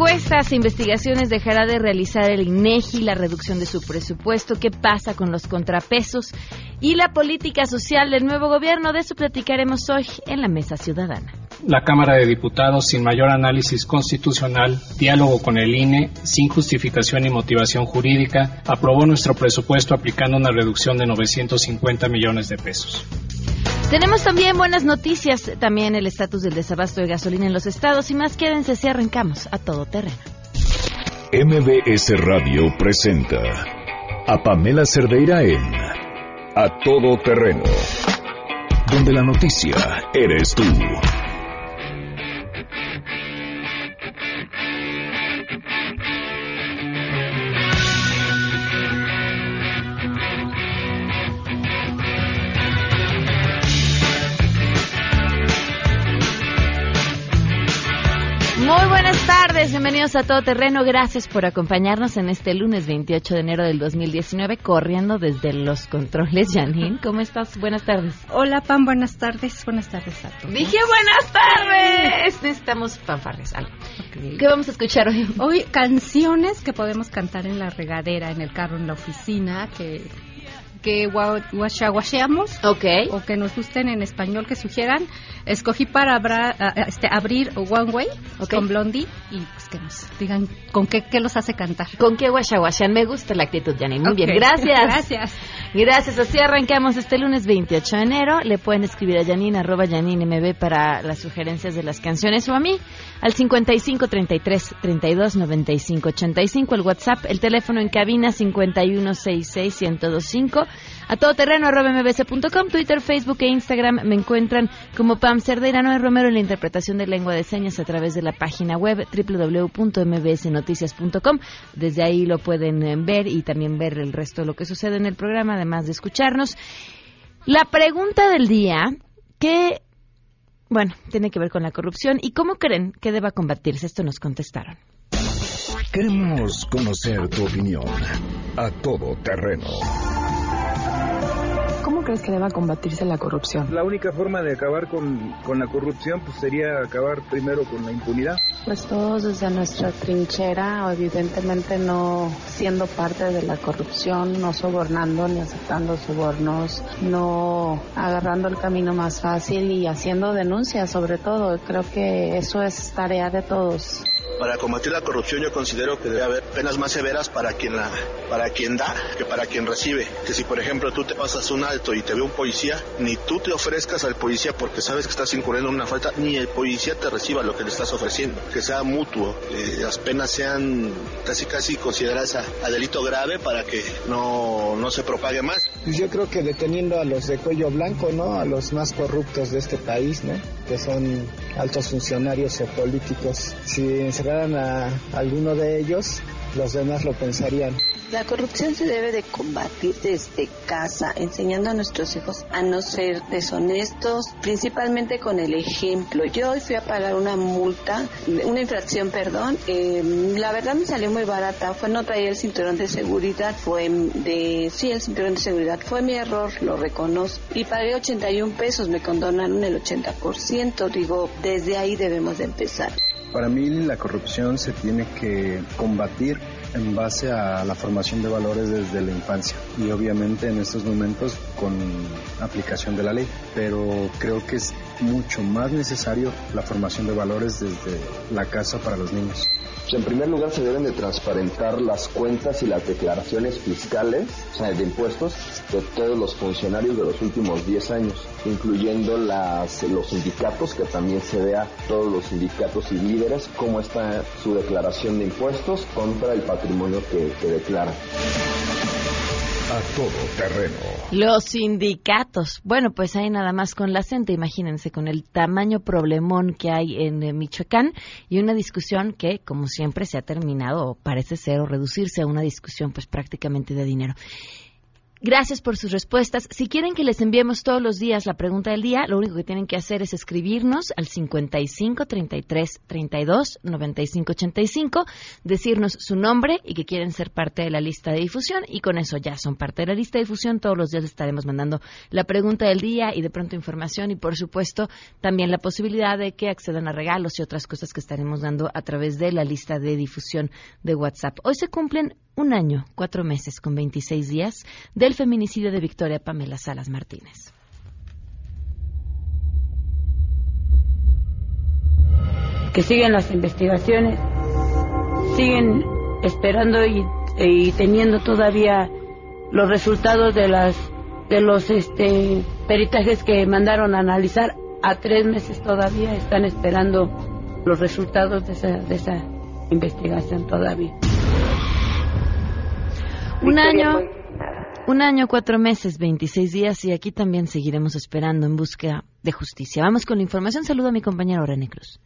encuestas investigaciones dejará de realizar el INEGI, la reducción de su presupuesto? ¿Qué pasa con los contrapesos y la política social del nuevo gobierno? De eso platicaremos hoy en la Mesa Ciudadana la Cámara de Diputados, sin mayor análisis constitucional, diálogo con el INE, sin justificación y motivación jurídica, aprobó nuestro presupuesto aplicando una reducción de 950 millones de pesos. Tenemos también buenas noticias, también el estatus del desabasto de gasolina en los estados y más quédense si arrancamos a todo terreno. MBS Radio presenta a Pamela Cerdeira en A Todo Terreno, donde la noticia eres tú. Tardes, bienvenidos a Todo Terreno. Gracias por acompañarnos en este lunes 28 de enero del 2019, corriendo desde los controles. Janine, ¿cómo estás? Buenas tardes. Hola, Pam, buenas tardes. Buenas tardes a todos. Dije buenas tardes. Necesitamos fanfarres, algo. ¿Qué vamos a escuchar hoy? Hoy canciones que podemos cantar en la regadera, en el carro, en la oficina, que que guachaguacheamos okay. o que nos gusten en español que sugieran. Escogí para este, abrir One Way con Blondie y pues que nos digan con qué, qué los hace cantar. ¿Con qué guachaguachean? Me gusta la actitud, Janine. Muy bien, gracias. gracias. Gracias. Así arrancamos este lunes 28 de enero. Le pueden escribir a Janine, arroba Janine MB para las sugerencias de las canciones o a mí al 55 33 32 95 85. El WhatsApp, el teléfono en cabina 51 66 1025 a todoterreno mbc.com, Twitter, Facebook e Instagram me encuentran como Pam Cerdeira Noé Romero en la interpretación de lengua de señas a través de la página web www.mbsnoticias.com. Desde ahí lo pueden eh, ver y también ver el resto de lo que sucede en el programa, además de escucharnos. La pregunta del día, ¿qué bueno, tiene que ver con la corrupción. ¿Y cómo creen que deba combatirse? Esto nos contestaron. Queremos conocer tu opinión a todo terreno ¿Cómo crees que deba combatirse la corrupción? La única forma de acabar con, con, la corrupción pues sería acabar primero con la impunidad. Pues todos desde nuestra trinchera, evidentemente no siendo parte de la corrupción, no sobornando ni aceptando sobornos, no agarrando el camino más fácil y haciendo denuncias sobre todo. Creo que eso es tarea de todos. Para combatir la corrupción yo considero que debe haber penas más severas para quien la, para quien da que para quien recibe. Que si por ejemplo tú te pasas un alto y te ve un policía, ni tú te ofrezcas al policía porque sabes que estás incurriendo en una falta, ni el policía te reciba lo que le estás ofreciendo. Que sea mutuo, que las penas sean casi casi consideradas a, delito grave para que no, no se propague más. Pues yo creo que deteniendo a los de cuello blanco, ¿no? A los más corruptos de este país. Que son altos funcionarios o políticos. Si a alguno de ellos, los demás lo pensarían. La corrupción se debe de combatir desde casa, enseñando a nuestros hijos a no ser deshonestos, principalmente con el ejemplo. Yo hoy fui a pagar una multa, una infracción, perdón. Eh, la verdad me salió muy barata. Fue no traer el cinturón de seguridad, fue de, sí, el cinturón de seguridad. Fue mi error, lo reconozco. Y pagué 81 pesos, me condonaron el 80%. Digo, desde ahí debemos de empezar. Para mí la corrupción se tiene que combatir en base a la formación de valores desde la infancia. Y obviamente en estos momentos con aplicación de la ley, pero creo que es mucho más necesario la formación de valores desde la casa para los niños. En primer lugar, se deben de transparentar las cuentas y las declaraciones fiscales, o sea, de impuestos, de todos los funcionarios de los últimos 10 años, incluyendo las, los sindicatos, que también se vea todos los sindicatos y líderes cómo está su declaración de impuestos contra el patrimonio que, que declaran a todo terreno. Los sindicatos. Bueno, pues ahí nada más con la gente, imagínense, con el tamaño problemón que hay en eh, Michoacán y una discusión que, como siempre, se ha terminado, o parece ser, o reducirse a una discusión pues prácticamente de dinero. Gracias por sus respuestas. Si quieren que les enviemos todos los días la pregunta del día, lo único que tienen que hacer es escribirnos al 55 33 32 95 85, decirnos su nombre y que quieren ser parte de la lista de difusión y con eso ya son parte de la lista de difusión. Todos los días les estaremos mandando la pregunta del día y de pronto información y por supuesto también la posibilidad de que accedan a regalos y otras cosas que estaremos dando a través de la lista de difusión de WhatsApp. Hoy se cumplen un año, cuatro meses con 26 días del feminicidio de Victoria Pamela Salas Martínez. Que siguen las investigaciones, siguen esperando y, y teniendo todavía los resultados de las de los este peritajes que mandaron a analizar a tres meses todavía están esperando los resultados de esa, de esa investigación todavía. Un año, un año, cuatro meses, 26 días y aquí también seguiremos esperando en búsqueda de justicia. Vamos con la información. Saludo a mi compañero René Cruz.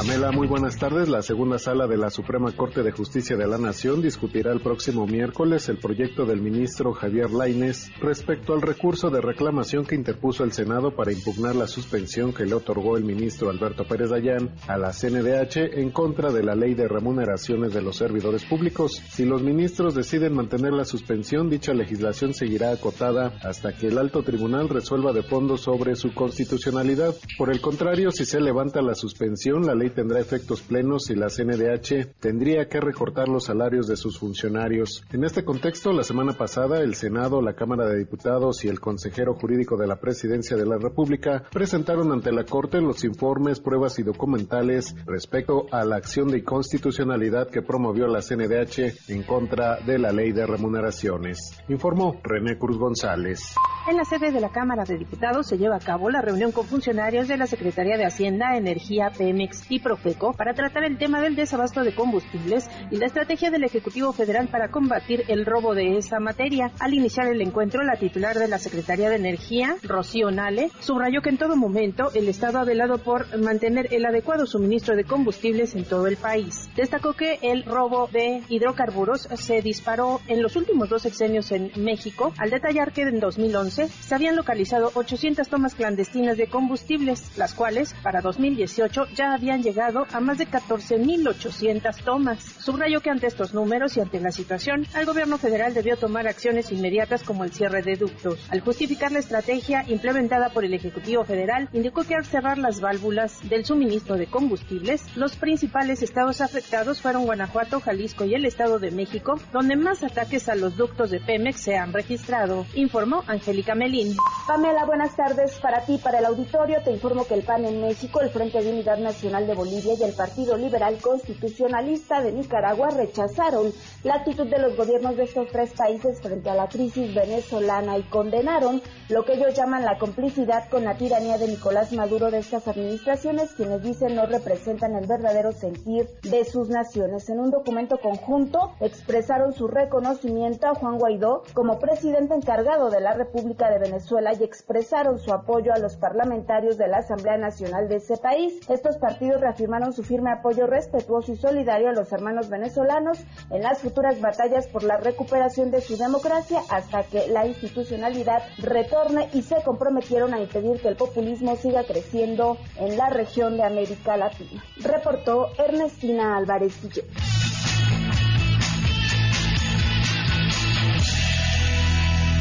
Pamela, muy buenas tardes. La segunda sala de la Suprema Corte de Justicia de la Nación discutirá el próximo miércoles el proyecto del ministro Javier Laines respecto al recurso de reclamación que interpuso el Senado para impugnar la suspensión que le otorgó el ministro Alberto Pérez Dayán a la CNDH en contra de la ley de remuneraciones de los servidores públicos. Si los ministros deciden mantener la suspensión, dicha legislación seguirá acotada hasta que el alto tribunal resuelva de fondo sobre su constitucionalidad. Por el contrario, si se levanta la suspensión, la ley tendrá efectos plenos y la CNDH tendría que recortar los salarios de sus funcionarios. En este contexto, la semana pasada, el Senado, la Cámara de Diputados y el consejero jurídico de la Presidencia de la República presentaron ante la Corte los informes, pruebas y documentales respecto a la acción de inconstitucionalidad que promovió la CNDH en contra de la ley de remuneraciones. Informó René Cruz González. En la sede de la Cámara de Diputados se lleva a cabo la reunión con funcionarios de la Secretaría de Hacienda, Energía, Pemex Profeco para tratar el tema del desabasto de combustibles y la estrategia del Ejecutivo Federal para combatir el robo de esa materia. Al iniciar el encuentro, la titular de la Secretaría de Energía, Rocío Nale, subrayó que en todo momento el Estado ha velado por mantener el adecuado suministro de combustibles en todo el país. Destacó que el robo de hidrocarburos se disparó en los últimos dos sexenios en México, al detallar que en 2011 se habían localizado 800 tomas clandestinas de combustibles, las cuales para 2018 ya habían llegado a más de 14.800 tomas. Subrayó que ante estos números y ante la situación, el gobierno federal debió tomar acciones inmediatas como el cierre de ductos. Al justificar la estrategia implementada por el Ejecutivo Federal, indicó que al cerrar las válvulas del suministro de combustibles, los principales estados afectados fueron Guanajuato, Jalisco y el Estado de México, donde más ataques a los ductos de Pemex se han registrado, informó Angélica Melín. Pamela, buenas tardes para ti, para el auditorio. Te informo que el PAN en México, el Frente de Unidad Nacional de Bolivia y el Partido Liberal Constitucionalista de Nicaragua rechazaron la actitud de los gobiernos de estos tres países frente a la crisis venezolana y condenaron lo que ellos llaman la complicidad con la tiranía de Nicolás Maduro de estas administraciones, quienes dicen no representan el verdadero sentir de sus naciones. En un documento conjunto expresaron su reconocimiento a Juan Guaidó como presidente encargado de la República de Venezuela y expresaron su apoyo a los parlamentarios de la Asamblea Nacional de ese país. Estos partidos reafirmaron su firme apoyo respetuoso y solidario a los hermanos venezolanos en las futuras batallas por la recuperación de su democracia hasta que la institucionalidad retorne y se comprometieron a impedir que el populismo siga creciendo en la región de América Latina. Reportó Ernestina Álvarez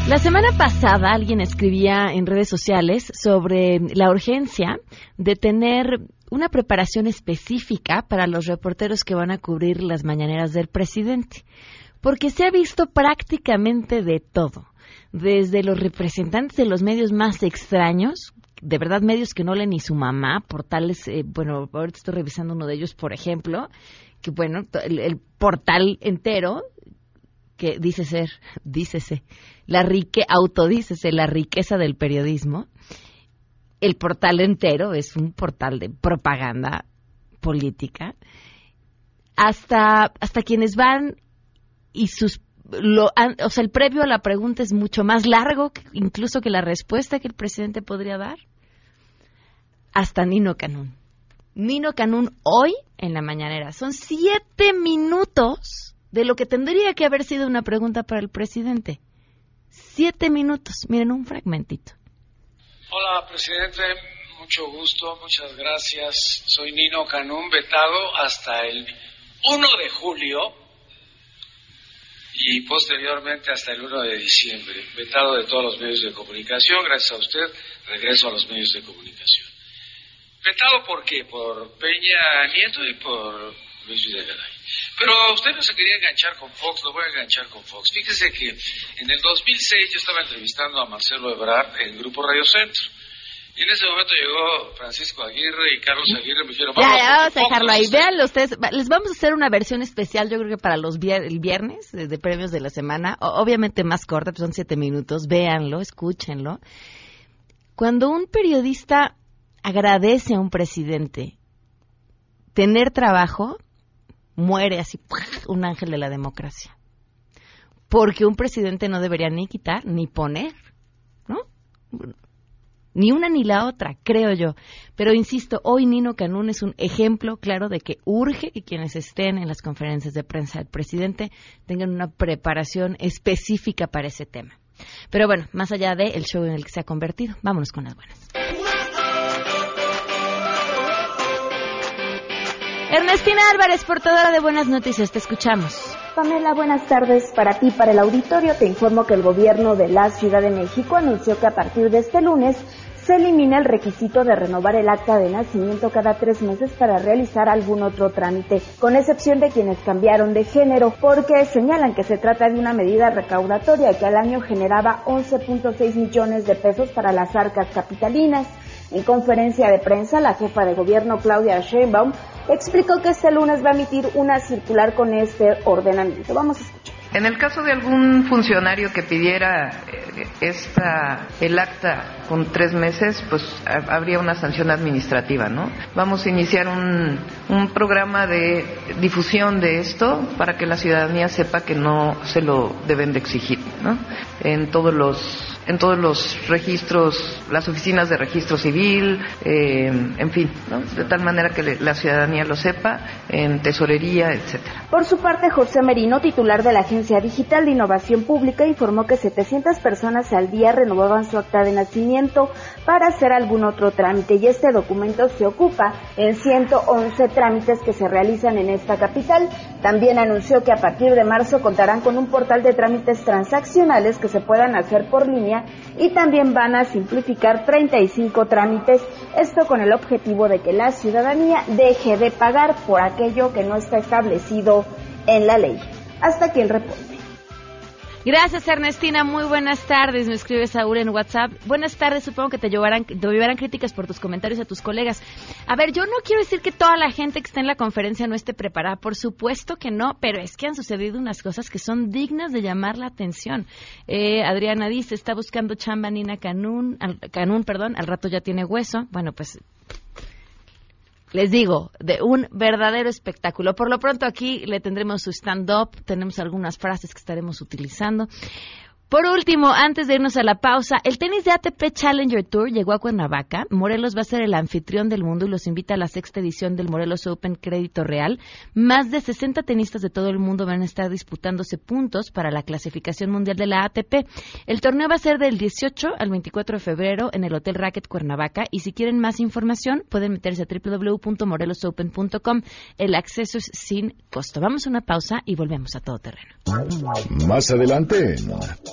La semana pasada alguien escribía en redes sociales sobre la urgencia de tener una preparación específica para los reporteros que van a cubrir las mañaneras del presidente, porque se ha visto prácticamente de todo, desde los representantes de los medios más extraños, de verdad medios que no leen ni su mamá, portales, eh, bueno, ahorita estoy revisando uno de ellos, por ejemplo, que bueno, el, el portal entero que dice ser, dícese, la rique, autodícese la riqueza del periodismo, el portal entero es un portal de propaganda política, hasta, hasta quienes van y sus lo, o sea, el previo a la pregunta es mucho más largo incluso que la respuesta que el presidente podría dar. Hasta Nino Canún. Nino Canún hoy en la mañanera. Son siete minutos de lo que tendría que haber sido una pregunta para el presidente. Siete minutos. Miren un fragmentito. Hola, presidente. Mucho gusto, muchas gracias. Soy Nino Canún, vetado hasta el 1 de julio y posteriormente hasta el 1 de diciembre. Vetado de todos los medios de comunicación. Gracias a usted, regreso a los medios de comunicación. Vetado por qué? Por Peña Nieto y por Luis Videgaray. Pero usted no se quería enganchar con Fox, lo voy a enganchar con Fox. Fíjese que en el 2006 yo estaba entrevistando a Marcelo Ebrard en Grupo Radio Centro. Y en ese momento llegó Francisco Aguirre y Carlos Aguirre me dijeron, vamos, ya, vamos a dejarlo ahí. Véanlo ustedes. Les vamos a hacer una versión especial, yo creo que para los el viernes de, premios de la semana. obviamente más corta, pues son siete minutos. Véanlo, escúchenlo. Cuando un periodista agradece a un presidente tener trabajo, muere así un ángel de la democracia. Porque un presidente no debería ni quitar ni poner, ¿no? Ni una ni la otra, creo yo. Pero insisto, hoy Nino Canún es un ejemplo claro de que urge que quienes estén en las conferencias de prensa del presidente tengan una preparación específica para ese tema. Pero bueno, más allá del el show en el que se ha convertido, vámonos con las buenas. Ernestina Álvarez, portadora de Buenas Noticias, te escuchamos. Pamela, buenas tardes para ti, para el auditorio. Te informo que el gobierno de la Ciudad de México anunció que a partir de este lunes se elimina el requisito de renovar el acta de nacimiento cada tres meses para realizar algún otro trámite, con excepción de quienes cambiaron de género, porque señalan que se trata de una medida recaudatoria que al año generaba 11.6 millones de pesos para las arcas capitalinas. En conferencia de prensa, la jefa de gobierno Claudia Sheinbaum explicó que este lunes va a emitir una circular con este ordenamiento. Vamos a escuchar. En el caso de algún funcionario que pidiera eh, esta, el acta con tres meses, pues habría una sanción administrativa, ¿no? Vamos a iniciar un, un programa de difusión de esto para que la ciudadanía sepa que no se lo deben de exigir, ¿no? En todos los en todos los registros, las oficinas de registro civil, eh, en fin, de tal manera que la ciudadanía lo sepa, en tesorería, etcétera. Por su parte, José Merino, titular de la Agencia Digital de Innovación Pública, informó que 700 personas al día renovaban su acta de nacimiento para hacer algún otro trámite y este documento se ocupa en 111 trámites que se realizan en esta capital. También anunció que a partir de marzo contarán con un portal de trámites transaccionales que se puedan hacer por línea y también van a simplificar 35 trámites, esto con el objetivo de que la ciudadanía deje de pagar por aquello que no está establecido en la ley. Hasta aquí el reporte. Gracias, Ernestina. Muy buenas tardes. Me escribe Saúl en WhatsApp. Buenas tardes. Supongo que te llevarán, te llevarán críticas por tus comentarios a tus colegas. A ver, yo no quiero decir que toda la gente que está en la conferencia no esté preparada. Por supuesto que no, pero es que han sucedido unas cosas que son dignas de llamar la atención. Eh, Adriana dice, está buscando chamba Nina Canún, Canún, perdón, al rato ya tiene hueso. Bueno, pues les digo, de un verdadero espectáculo. Por lo pronto aquí le tendremos su stand-up, tenemos algunas frases que estaremos utilizando. Por último, antes de irnos a la pausa, el tenis de ATP Challenger Tour llegó a Cuernavaca. Morelos va a ser el anfitrión del mundo y los invita a la sexta edición del Morelos Open Crédito Real. Más de 60 tenistas de todo el mundo van a estar disputándose puntos para la clasificación mundial de la ATP. El torneo va a ser del 18 al 24 de febrero en el Hotel Racket Cuernavaca y si quieren más información pueden meterse a www.morelosopen.com. El acceso es sin costo. Vamos a una pausa y volvemos a todo terreno. Más adelante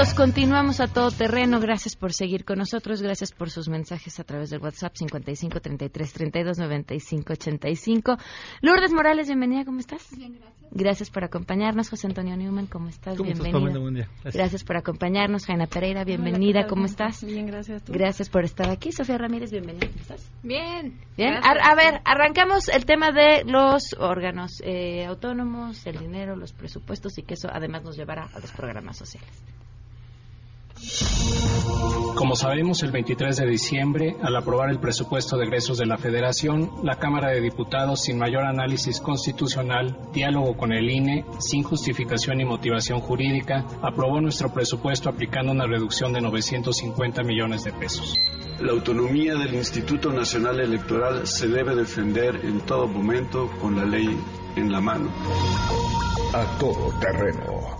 Minutos, continuamos a todo terreno. Gracias por seguir con nosotros, gracias por sus mensajes a través del WhatsApp 55 33 32 95 85. Lourdes Morales, bienvenida, ¿cómo estás? Bien, gracias. Gracias por acompañarnos, José Antonio Newman, ¿cómo estás? ¿Cómo bienvenida. Estás, gracias. por acompañarnos, Jaina Pereira, bienvenida, ¿cómo estás? Bien, gracias. Gracias por estar aquí, Sofía Ramírez, bienvenida, ¿cómo estás? Bien. Bien. A, ver, arrancamos el tema de los órganos eh, autónomos, el dinero, los presupuestos y que eso además nos llevará a los programas sociales. Como sabemos, el 23 de diciembre, al aprobar el presupuesto de egresos de la Federación, la Cámara de Diputados, sin mayor análisis constitucional, diálogo con el INE, sin justificación y motivación jurídica, aprobó nuestro presupuesto aplicando una reducción de 950 millones de pesos. La autonomía del Instituto Nacional Electoral se debe defender en todo momento con la ley en la mano. A todo terreno.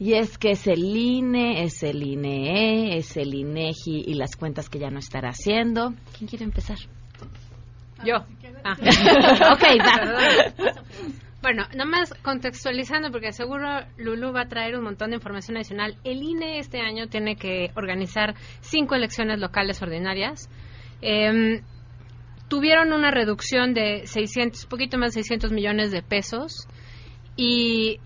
Y es que es el INE, es el INE, es el INEGI y las cuentas que ya no estará haciendo. ¿Quién quiere empezar? Yo. Ah. ok, va. Bueno, nada más contextualizando, porque seguro Lulu va a traer un montón de información adicional. El INE este año tiene que organizar cinco elecciones locales ordinarias. Eh, tuvieron una reducción de 600, poquito más de 600 millones de pesos. Y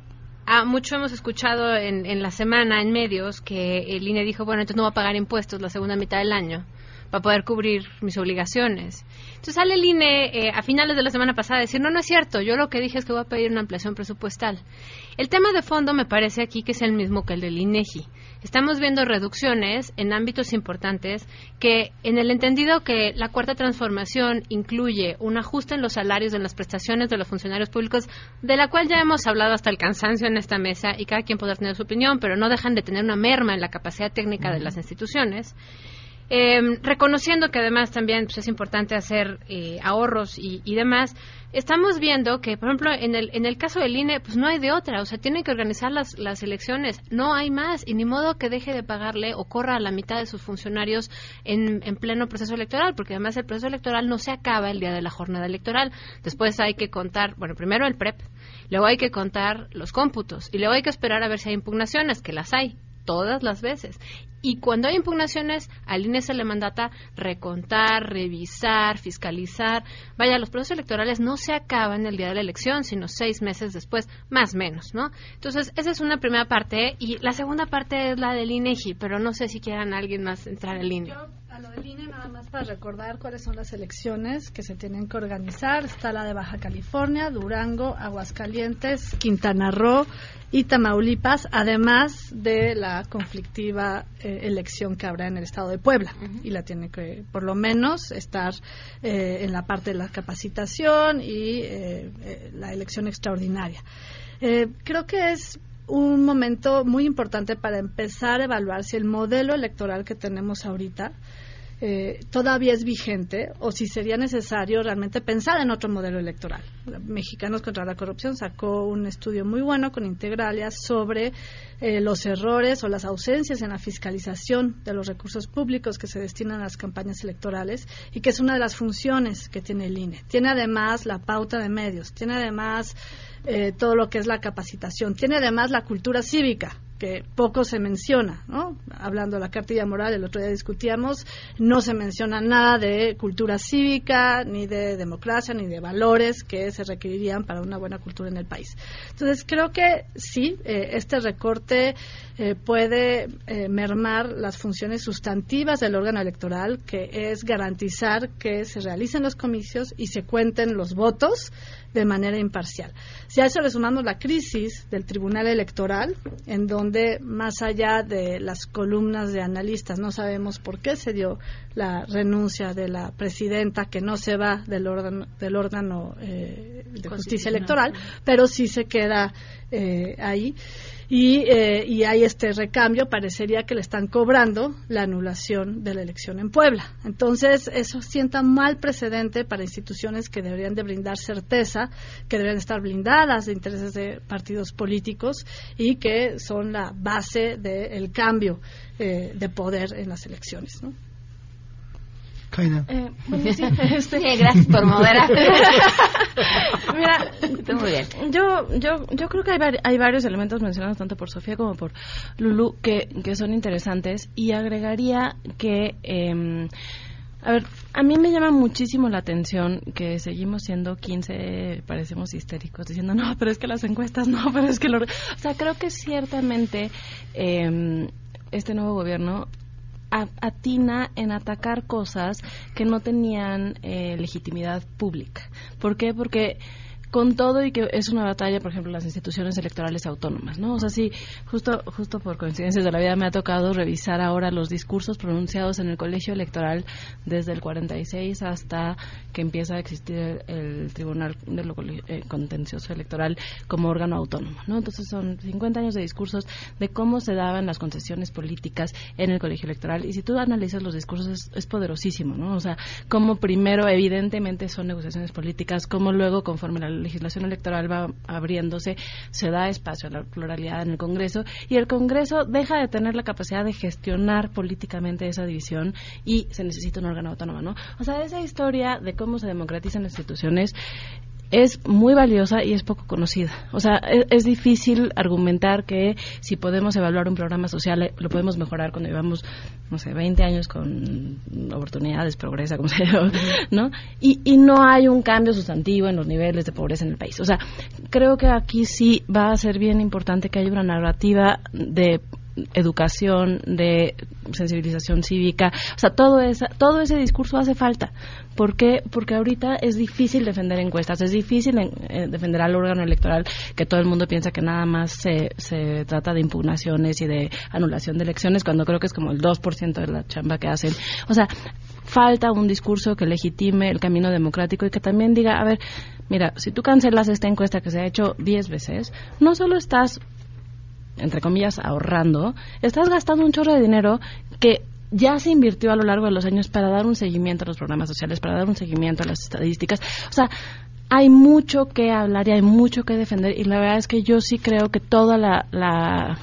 Ah, mucho hemos escuchado en, en, la semana, en medios, que el INE dijo, bueno, entonces no va a pagar impuestos la segunda mitad del año para poder cubrir mis obligaciones. Entonces sale el INE eh, a finales de la semana pasada a decir, no, no es cierto, yo lo que dije es que voy a pedir una ampliación presupuestal. El tema de fondo me parece aquí que es el mismo que el del INEGI. Estamos viendo reducciones en ámbitos importantes que, en el entendido que la cuarta transformación incluye un ajuste en los salarios, en las prestaciones de los funcionarios públicos, de la cual ya hemos hablado hasta el cansancio en esta mesa y cada quien podrá tener su opinión, pero no dejan de tener una merma en la capacidad técnica de las instituciones. Eh, reconociendo que además también pues, es importante hacer eh, ahorros y, demás, estamos viendo que, por ejemplo, en el, en el caso del INE, pues no hay de otra, o sea, tienen que organizar las, las elecciones, no hay más, y ni modo que deje de pagarle o corra a la mitad de sus funcionarios en, en pleno proceso electoral, porque además el proceso electoral no se acaba el día de la jornada electoral. Después hay que contar, bueno, primero el PREP, luego hay que contar los cómputos, y luego hay que esperar a ver si hay impugnaciones, que las hay, todas las veces. Y cuando hay impugnaciones, al INE se le mandata recontar, revisar, fiscalizar. Vaya, los procesos electorales no se acaban el día de la elección, sino seis meses después, más menos, ¿no? Entonces, esa es una primera parte. Y la segunda parte es la del INEGI, pero no sé si quieran alguien más entrar al INE. Lo del INE, nada más para recordar cuáles son las elecciones que se tienen que organizar. Está la de Baja California, Durango, Aguascalientes, Quintana Roo y Tamaulipas, además de la conflictiva eh, elección que habrá en el estado de Puebla. Uh -huh. Y la tiene que, por lo menos, estar eh, en la parte de la capacitación y eh, la elección extraordinaria. creo que es un momento muy importante para empezar a evaluar si el modelo electoral que tenemos ahorita eh, todavía es vigente o si sería necesario realmente pensar en otro modelo electoral. Mexicanos contra la Corrupción sacó un estudio muy bueno con Integralia sobre eh, los errores o las ausencias en la fiscalización de los recursos públicos que se destinan a las campañas electorales y que es una de las funciones que tiene el INE. Tiene además la pauta de medios, tiene además eh, todo lo que es la capacitación, tiene además la cultura cívica que poco se menciona, ¿no? Hablando de la cartilla moral, el otro día discutíamos, no se menciona nada de cultura cívica, ni de democracia, ni de valores que se requerirían para una buena cultura en el país. Entonces, creo que sí, eh, este recorte eh, puede eh, mermar las funciones sustantivas del órgano electoral, que es garantizar que se realicen los comicios y se cuenten los votos de manera imparcial. Si a eso le sumamos la crisis del Tribunal Electoral, en donde más allá de las columnas de analistas no sabemos por qué se dio la renuncia de la presidenta que no se va del órgano, del órgano eh, de justicia electoral, pero sí se queda eh, ahí. Y, eh, y, hay este recambio, parecería que le están cobrando la anulación de la elección en Puebla. Entonces, eso sienta mal precedente para instituciones que deberían de brindar certeza, que deberían estar blindadas de intereses de partidos políticos y que son la base del cambio eh, de poder en las elecciones. ¿no? Eh, este, gracias por moderar. Mira, Yo, yo, yo creo que hay, hay varios elementos mencionados tanto por Sofía como por Lulu que, que son interesantes. Y agregaría que eh, a ver, a mí me llama muchísimo la atención que seguimos siendo 15, parecemos histéricos, diciendo, no, pero es que las encuestas, no, pero es que lo... O sea, creo que ciertamente eh, este nuevo gobierno atina en atacar cosas que no tenían eh, legitimidad pública. ¿Por qué? Porque con todo y que es una batalla, por ejemplo, las instituciones electorales autónomas, ¿no? O sea, sí, justo, justo por coincidencias de la vida me ha tocado revisar ahora los discursos pronunciados en el colegio electoral desde el 46 hasta que empieza a existir el, Tribunal de eh, Contencioso Electoral como órgano autónomo, ¿no? Entonces son 50 años de discursos de cómo se daban las concesiones políticas en el colegio electoral y si tú analizas los discursos es, es poderosísimo, ¿no? O sea, cómo primero evidentemente son negociaciones políticas, cómo luego conforme la legislación electoral va abriéndose, se da espacio a la pluralidad en el Congreso y el Congreso deja de tener la capacidad de gestionar políticamente esa división y se necesita un órgano autónomo, ¿no? O sea, esa historia de cómo se democratizan las instituciones es muy valiosa y es poco conocida. O sea, e, es, difícil argumentar que si podemos evaluar un programa social, eh, lo podemos mejorar cuando llevamos, no sé, 20 años con oportunidades, progresa, como se llama, ¿no? Y, y no hay un cambio sustantivo en los niveles de pobreza en el país. O sea, creo que aquí sí va a ser bien importante que haya una narrativa de educación, de sensibilización cívica, o sea, todo, esa, todo ese discurso hace falta. ¿Por qué? Porque ahorita es difícil defender encuestas, es difícil eh, defender al órgano electoral que todo el mundo piensa que nada más se, se trata de impugnaciones y de anulación de elecciones, cuando creo que es como el 2% de la chamba que hacen. O sea, falta un discurso que legitime el camino democrático y que también diga, a ver, mira, si tú cancelas esta encuesta que se ha hecho 10 veces, no solo estás entre comillas, ahorrando, estás gastando un chorro de dinero que ya se invirtió a lo largo de los años para dar un seguimiento a los programas sociales, para dar un seguimiento a las estadísticas. O sea, hay mucho que hablar y hay mucho que defender y la verdad es que yo sí creo que toda la, la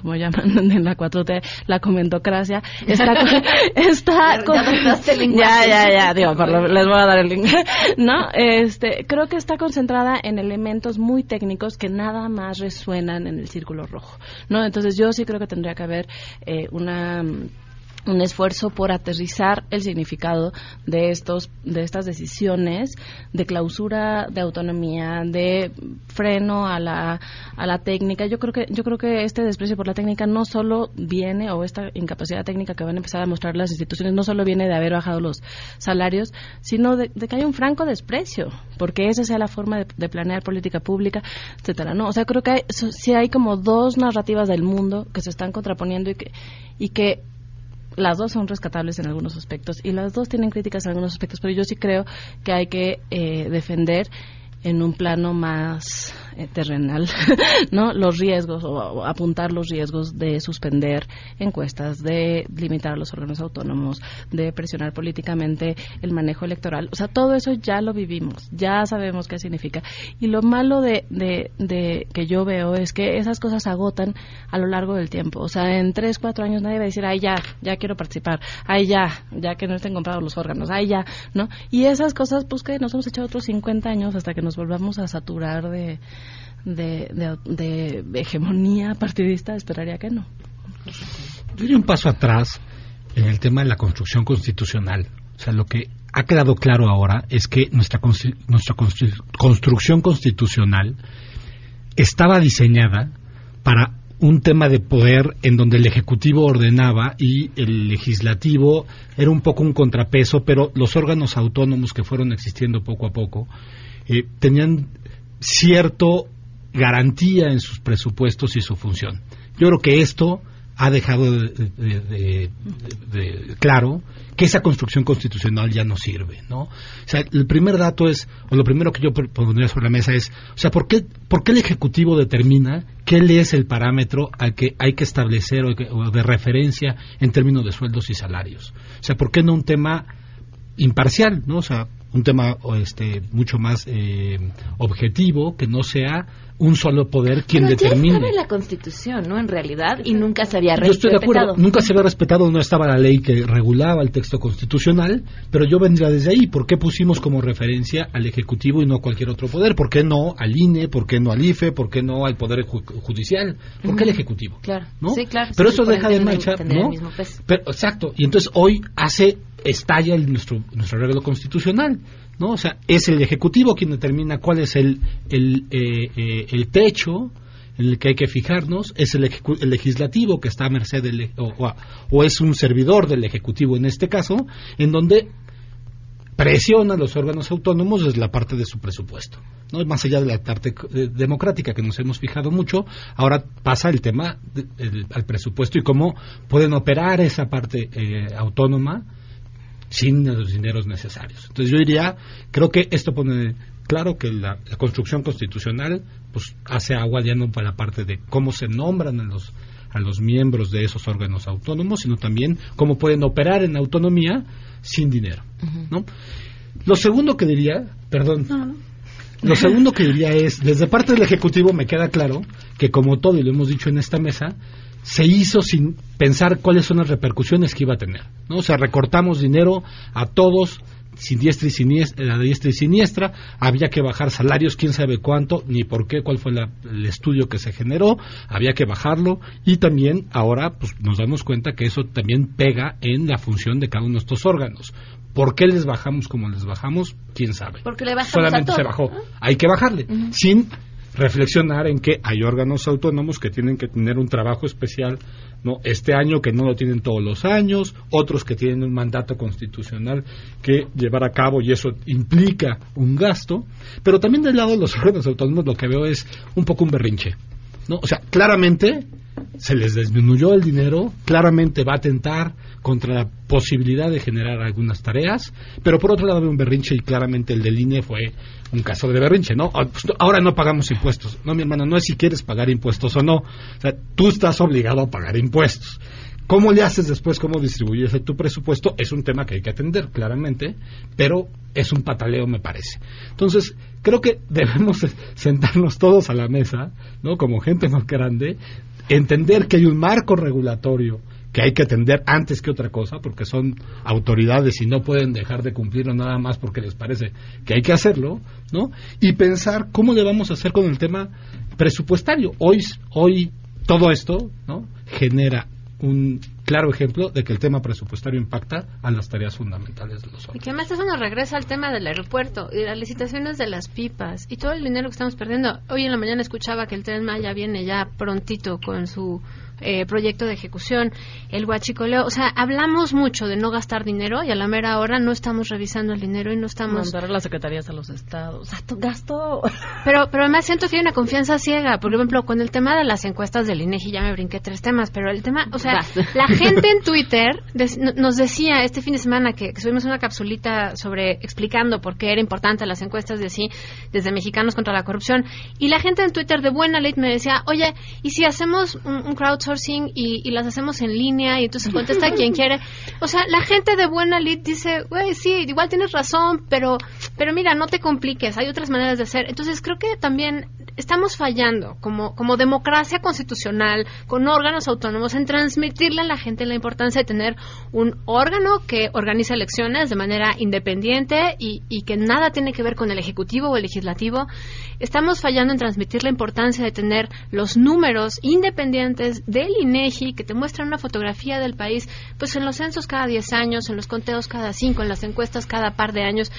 como llaman en la 4T, la comentocracia, está, está ya, ya, ya, digo, les voy a dar el link, ¿no? Este, creo que está concentrada en elementos muy técnicos que nada más resuenan en el círculo rojo, ¿no? Entonces yo sí creo que tendría que haber eh, una un esfuerzo por aterrizar el significado de estos de estas decisiones de clausura de autonomía de freno a la a la técnica. Yo creo que yo creo que este desprecio por la técnica no solo viene o esta incapacidad técnica que van a empezar a mostrar las instituciones no solo viene de haber bajado los salarios sino de, que hay un franco desprecio porque esa sea la forma de, planear política pública etcétera no o sea creo que hay, sí hay como dos narrativas del mundo que se están contraponiendo y que y que las dos son rescatables en algunos aspectos y las dos tienen críticas en algunos aspectos, pero yo sí creo que hay que eh, defender en un plano más eh, terrenal, ¿no? Los riesgos o, apuntar los riesgos de suspender encuestas, de limitar a los órganos autónomos, de presionar políticamente el manejo electoral. O sea, todo eso ya lo vivimos, ya sabemos qué significa. Y lo malo de, de, que yo veo es que esas cosas agotan a lo largo del tiempo. O sea, en tres, cuatro años nadie va a decir, ay, ya, ya quiero participar, ay, ya, ya que no estén comprados los órganos, ay, ya, ¿no? Y esas cosas, pues que nos hemos echado otros 50 años hasta que nos volvamos a saturar de, de, hegemonía partidista, esperaría que no. Yo iría un paso atrás en el tema de la construcción constitucional. O sea, lo que ha quedado claro ahora es que nuestra, nuestra construcción constitucional estaba diseñada para un tema de poder en donde el Ejecutivo ordenaba y el Legislativo era un poco un contrapeso, pero los órganos autónomos que fueron existiendo poco a poco eh, tenían cierto garantía en sus presupuestos y su función. Yo creo que esto ha dejado de, claro que esa construcción constitucional ya no sirve, ¿no? O sea, el primer dato es, o lo primero que yo pondría sobre la mesa es, o sea, ¿por qué, por qué el Ejecutivo determina qué es el parámetro al que hay que establecer o de referencia en términos de sueldos y salarios? O sea, ¿por qué no un tema imparcial, ¿no? O sea, un tema este mucho más eh, objetivo que no sea un solo poder quien Pero determine. Ya estaba en la Constitución, ¿no? En realidad, y nunca se había Yo estoy de respetado. acuerdo, nunca se había respetado, no estaba la ley que regulaba el texto constitucional, pero yo vendría desde ahí. ¿Por qué pusimos como referencia al Ejecutivo y no a cualquier otro poder? ¿Por qué no al INE? ¿Por qué no al IFE? ¿Por qué no al Poder ju- Judicial? ¿Por qué el Ujú. Ejecutivo? Claro. ¿no? Sí, claro. Pero sí, eso deja de el ¿no? mismo peso. Pero, exacto. Y entonces hoy hace, estalla nuestro, nuestro arreglo constitucional, ¿no? O sea, es el Ejecutivo quien determina cuál es el, el, eh, eh, el techo en el que hay que fijarnos, es el, el legislativo que está a merced del, o, o- es un servidor del Ejecutivo en este caso, en donde presiona a los órganos autónomos desde la parte de su presupuesto. ¿no? Más allá de la parte democrática que nos hemos fijado mucho, ahora pasa el tema al presupuesto y cómo pueden operar esa parte eh, autónoma sin los dineros necesarios. Entonces yo diría, creo que esto pone claro que la, la construcción constitucional pues hace agua ya no para la parte de cómo se nombran a los a los miembros de esos órganos autónomos, sino también cómo pueden operar en autonomía sin dinero, ¿no? Lo segundo que diría, perdón, lo segundo que diría es, desde parte del Ejecutivo me queda claro que como todo, y lo hemos dicho en esta mesa, se hizo sin pensar cuáles son las repercusiones que iba a tener. ¿no? O sea, recortamos dinero a todos sin diestra y siniestra, a diestra y siniestra, había que bajar salarios, quién sabe cuánto, ni por qué, cuál fue la- el estudio que se generó, había que bajarlo y también ahora pues, nos damos cuenta que eso también pega en la función de cada uno de estos órganos. ¿Por qué les bajamos como les bajamos? ¿Quién sabe? Porque le bajamos Solamente a se bajó. Hay que bajarle, sin reflexionar en que hay órganos autónomos que tienen que tener un trabajo especial, no este año que no lo tienen todos los años, otros que tienen un mandato constitucional que llevar a cabo y eso implica un gasto, pero también del lado de los órganos autónomos lo que veo es un poco un berrinche, ¿no? O sea, claramente se les disminuyó el dinero, claramente va a atentar contra la posibilidad de generar algunas tareas, pero por otro lado veo un berrinche y claramente el del INE fue un caso de berrinche, ¿no? Ah, pues, Ahora no pagamos impuestos. No, mi hermano, no es si quieres pagar impuestos o no. O sea, tú estás obligado a pagar impuestos. ¿Cómo le haces después? ¿Cómo distribuyes tu presupuesto? Es un tema que hay que atender, claramente, pero es un pataleo, me parece. Entonces, creo que debemos sentarnos todos a la mesa, ¿no? Como gente más grande, entender que hay un marco regulatorio que hay que atender antes que otra cosa, porque son autoridades y no pueden dejar de cumplirlo nada más porque les parece que hay que hacerlo, ¿no? Y pensar cómo le vamos a hacer con el tema presupuestario. Hoy, hoy todo esto, ¿no? Genera un claro ejemplo de que el tema presupuestario impacta a las tareas fundamentales de los Y que además eso nos regresa al tema del aeropuerto y las licitaciones de las pipas y todo el dinero que estamos perdiendo. Hoy en la mañana escuchaba que el Tren Maya viene ya prontito con su eh, proyecto de ejecución, el huachicoleo. O sea, hablamos mucho de no gastar dinero y a la mera hora no estamos revisando el dinero y no estamos... Mandar a las secretarías a los estados. Gasto, gasto. Pero, pero además siento que hay una confianza ciega. Por ejemplo, con el tema de las encuestas del INEGI ya me brinqué tres temas, pero el tema, o sea, Basta. la gente en Twitter des- nos decía este fin de semana que, que subimos una capsulita sobre explicando por qué era importante las encuestas de sí, desde Mexicanos contra la Corrupción, y la gente en Twitter de buena ley me decía, oye, ¿y si hacemos un, un crowdsourcing y, las hacemos en línea y entonces contesta quien quiere? O sea, la gente de buena ley dice, güey, sí, igual tienes razón, pero, pero mira, no te compliques, hay otras maneras de hacer. Entonces creo que también estamos fallando como, como democracia constitucional, con órganos autónomos, en transmitirle a la gente la importancia de tener un órgano que organiza elecciones de manera independiente y, y que nada tiene que ver con el Ejecutivo o el Legislativo. Estamos fallando en transmitir la importancia de tener los números independientes del INEGI que te muestran una fotografía del país, pues en los censos cada 10 años, en los conteos cada 5, en las encuestas cada par de años.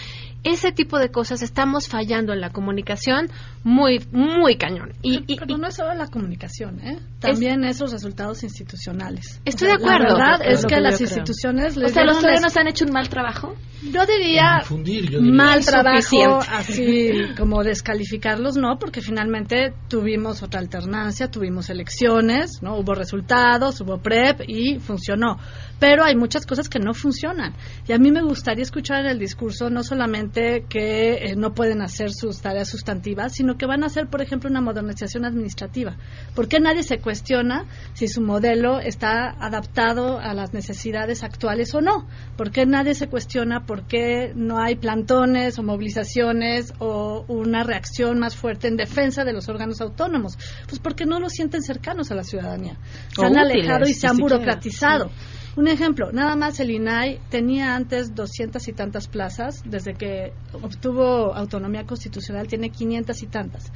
Ese tipo de cosas estamos fallando en la comunicación muy, muy cañón. Y, y- Pero no es solo la comunicación, ¿eh? También esos resultados institucionales. Estoy O sea, de acuerdo. La verdad Es que, que las creo. instituciones O les sea, los órganos han hecho un mal trabajo. Yo diría Confundir, yo diría. mal trabajo, Suficiente. así como descalificarlos, no, porque finalmente tuvimos otra alternancia, tuvimos elecciones, no, hubo resultados, hubo prep y funcionó. Pero hay muchas cosas que no funcionan. Y a mí me gustaría escuchar en el discurso no solamente que eh, no pueden hacer sus tareas sustantivas, sino que van a hacer, por ejemplo, una modernización administrativa. ¿Por qué nadie se cuestiona si su modelo está adaptado a las necesidades actuales o no? ¿Por qué nadie se cuestiona por qué no hay plantones o movilizaciones o una reacción más fuerte en defensa de los órganos autónomos? Pues porque no los sienten cercanos a la ciudadanía. Se han alejado y se han burocratizado. Un ejemplo, nada más el INAI tenía antes doscientas y tantas plazas, desde que obtuvo autonomía constitucional tiene quinientas y tantas.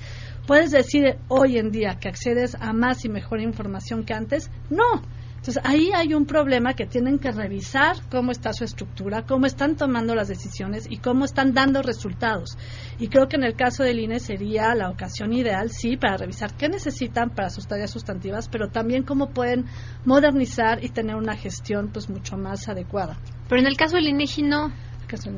¿Puedes decir hoy en día que accedes a más y mejor información que antes? No. Entonces ahí hay un problema que tienen que revisar cómo está su estructura, cómo están tomando las decisiones y cómo están dando resultados. Y creo que en el caso del INE sería la ocasión ideal, sí, para revisar qué necesitan para sus tareas sustantivas, pero también cómo pueden modernizar y tener una gestión pues mucho más adecuada. Pero en el caso del INEGI no.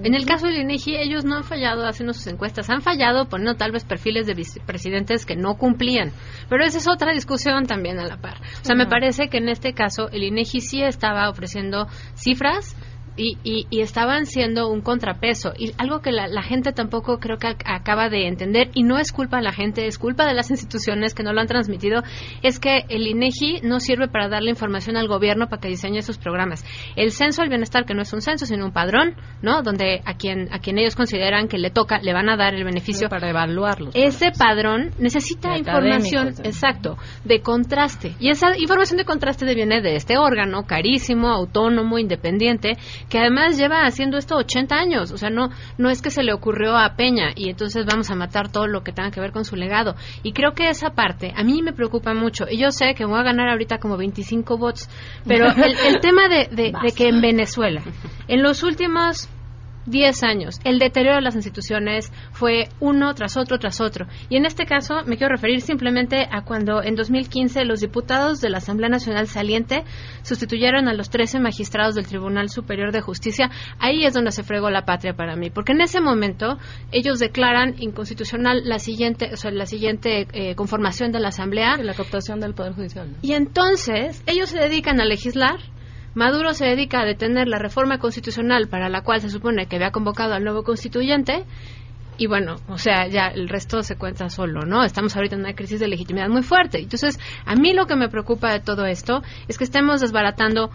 En el caso del INEGI, ellos no han fallado haciendo sus encuestas, han fallado poniendo tal vez perfiles de vicepresidentes que no cumplían. Pero esa es otra discusión también a la par. O sea, me parece que en este caso el INEGI sí estaba ofreciendo cifras y, y, estaban siendo un contrapeso. Y algo que la, gente tampoco creo que acaba de entender, y no es culpa de la gente, es culpa de las instituciones que no lo han transmitido, es que el INEGI no sirve para darle información al gobierno para que diseñe sus programas. El censo del bienestar, que no es un censo, sino un padrón, ¿no? Donde a quien, a quien ellos consideran que le toca, le van a dar el beneficio. para evaluarlos. Ese padrón necesita información, exacto, de contraste. Y esa información de contraste viene de este órgano carísimo, autónomo, independiente, que además lleva haciendo esto 80 años, o sea, no no es que se le ocurrió a Peña y entonces vamos a matar todo lo que tenga que ver con su legado. Y creo que esa parte a mí me preocupa mucho. Y yo sé que voy a ganar ahorita como 25 votos, pero el, tema de, de que en Venezuela, en los últimos 10 años. El deterioro de las instituciones fue uno tras otro tras otro. Y en este caso me quiero referir simplemente a cuando en 2015 los diputados de la Asamblea Nacional saliente sustituyeron a los 13 magistrados del Tribunal Superior de Justicia. Ahí es donde se fregó la patria para mí, porque en ese momento ellos declaran inconstitucional la siguiente, o sea, la siguiente eh, conformación de la Asamblea. la cooptación del Poder Judicial. Y entonces ellos se dedican a legislar Maduro se dedica a detener la reforma constitucional para la cual se supone que había convocado al nuevo constituyente y bueno, o sea, ya el resto se cuenta solo, ¿no? Estamos ahorita en una crisis de legitimidad muy fuerte. Entonces, a mí lo que me preocupa de todo esto es que estemos desbaratando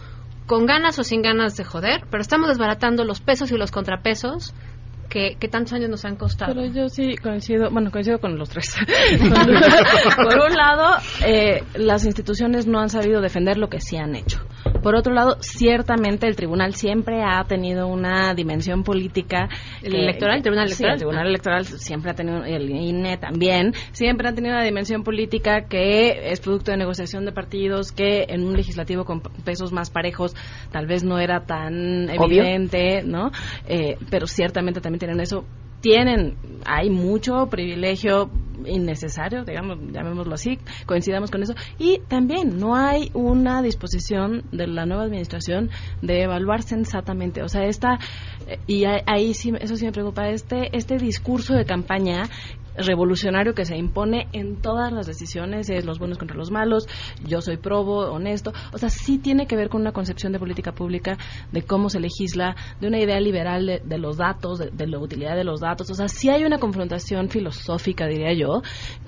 con ganas o sin ganas de joder, pero estamos desbaratando los pesos y los contrapesos que, tantos años nos han costado. Pero yo sí coincido, bueno, coincido con los tres. Por un lado, eh, las instituciones no han sabido defender lo que sí han hecho. Por otro lado, ciertamente el tribunal siempre ha tenido una dimensión política. ¿El electoral? ¿El tribunal electoral? el tribunal electoral siempre ha tenido, el INE también, siempre ha tenido una dimensión política que es producto de negociación de partidos, que en un legislativo con pesos más parejos tal vez no era tan evidente, ¿no? Eh, pero ciertamente también tienen eso tienen, hay mucho privilegio innecesario, digamos, llamémoslo así, coincidamos con eso, y también no hay una disposición de la nueva administración de evaluar sensatamente, o sea, esta, y ahí sí, eso sí me preocupa, este, este discurso de campaña revolucionario que se impone en todas las decisiones, es los buenos contra los malos, yo soy probo, honesto, o sea, sí tiene que ver con una concepción de política pública, de cómo se legisla, de una idea liberal de, los datos, de, la utilidad de los datos, o sea, sí hay una confrontación filosófica, diría yo,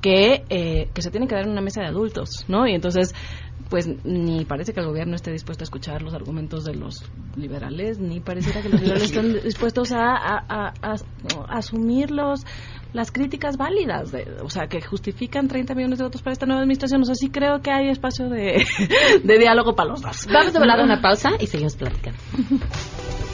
que, eh, que se tiene que dar en una mesa de adultos, ¿no? Y entonces, pues ni parece que el gobierno esté dispuesto a escuchar los argumentos de los liberales, ni pareciera que los liberales estén dispuestos a, a, a asumir los las críticas válidas, o sea, que justifican 30 millones de votos para esta nueva administración. O sea, sí creo que hay espacio de, diálogo para los dos. Vamos a de una pausa y seguimos platicando.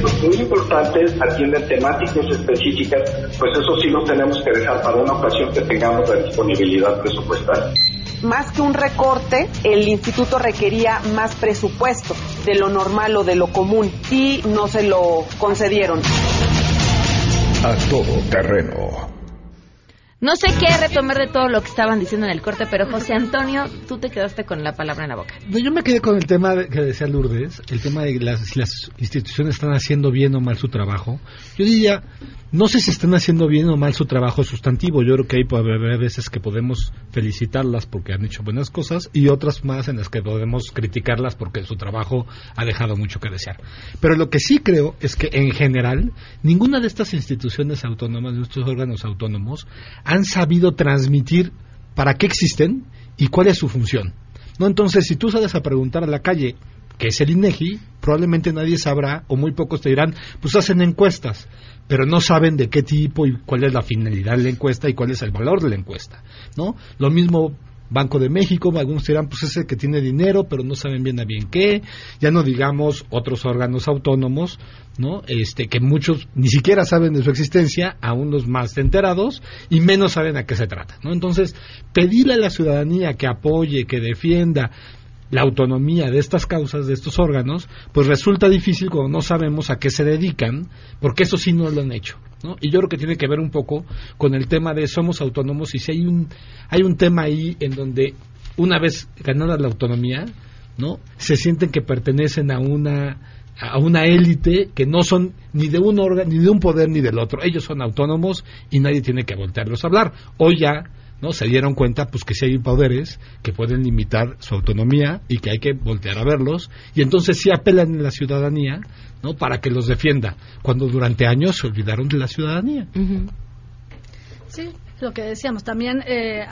Los muy importantes atienden temáticas específicas, pues eso sí los tenemos que dejar para una ocasión que tengamos la disponibilidad presupuestal. Más que un recorte, el instituto requería más presupuesto de lo normal o de lo común y no se lo concedieron. A todo terreno No sé qué retomar de todo lo que estaban diciendo en el corte, pero José Antonio, tú te quedaste con la palabra en la boca. yo me quedé con el tema que decía Lourdes, el tema de si las instituciones están haciendo bien o mal su trabajo. Yo diría, no sé si están haciendo bien o mal su trabajo sustantivo. Yo creo que hay veces que podemos felicitarlas porque han hecho buenas cosas y otras más en las que podemos criticarlas porque su trabajo ha dejado mucho que desear. Pero lo que sí creo es que en general ninguna de estas instituciones autónomas, de estos órganos autónomos, han sabido transmitir para qué existen y cuál es su función. No, entonces si tú sales a preguntar a la calle que es el INEGI, probablemente nadie sabrá o muy pocos te dirán, pues hacen encuestas pero no saben de qué tipo y cuál es la finalidad de la encuesta y cuál es el valor de la encuesta, ¿no? Lo mismo Banco de México, algunos dirán, pues ese que tiene dinero, pero no saben bien a bien qué, ya no digamos otros órganos autónomos, ¿no? Este, que muchos ni siquiera saben de su existencia, aún los más enterados, y menos saben a qué se trata, ¿no? Entonces, pedirle a la ciudadanía que apoye, que defienda, la autonomía de estas causas, de estos órganos, pues resulta difícil cuando no sabemos a qué se dedican, porque eso sí no lo han hecho. ¿no? Y yo creo que tiene que ver un poco con el tema de somos autónomos y si hay un, hay un tema ahí en donde una vez ganada la autonomía, ¿no? se sienten que pertenecen a una a una élite que no son ni de un órgano, ni de un poder, ni del otro. Ellos son autónomos y nadie tiene que voltearlos a hablar. Hoy ya ¿no? Se dieron cuenta pues que si hay poderes que pueden limitar su autonomía y que hay que voltear a verlos y entonces sí apelan a la ciudadanía, ¿no? Para que los defienda, cuando durante años se olvidaron de la ciudadanía. Sí, lo que decíamos, también eh,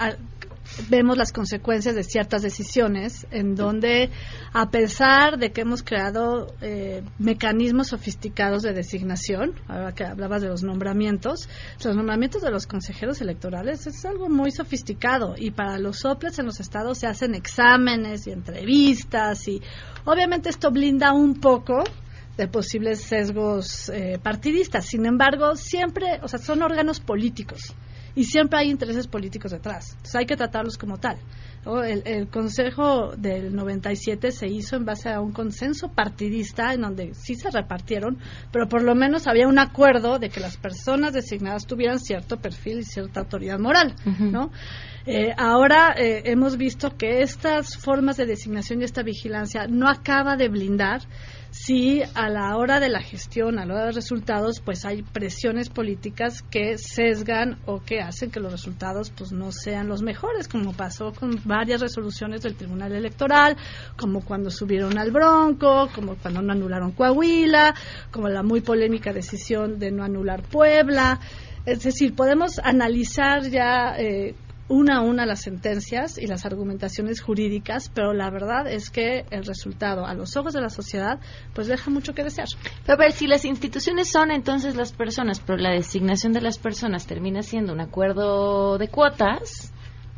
vemos las consecuencias de ciertas decisiones en donde a pesar de que hemos creado eh, mecanismos sofisticados de designación, ahora que hablabas de los nombramientos, los nombramientos de los consejeros electorales es algo muy sofisticado y para los soples en los estados se hacen exámenes y entrevistas y obviamente esto blinda un poco de posibles sesgos eh, partidistas. Sin embargo, siempre, o sea, son órganos políticos y siempre hay intereses políticos detrás. Entonces hay que tratarlos como tal. El, Consejo del 97 se hizo en base a un consenso partidista en donde sí se repartieron, pero por lo menos había un acuerdo de que las personas designadas tuvieran cierto perfil y cierta autoridad moral, ¿no? Eh, ahora eh, hemos visto que estas formas de designación y esta vigilancia no acaba de blindar si a la hora de la gestión, a la hora de los resultados, pues hay presiones políticas que sesgan o que hacen que los resultados pues no sean los mejores, como pasó con varias resoluciones del Tribunal Electoral, como cuando subieron al Bronco, como cuando no anularon Coahuila, como la muy polémica decisión de no anular Puebla. Es decir, podemos analizar ya eh, una a una las sentencias y las argumentaciones jurídicas, pero la verdad es que el resultado a los ojos de la sociedad pues deja mucho que desear. Pero ver, si las instituciones son entonces las personas, pero la designación de las personas termina siendo un acuerdo de cuotas,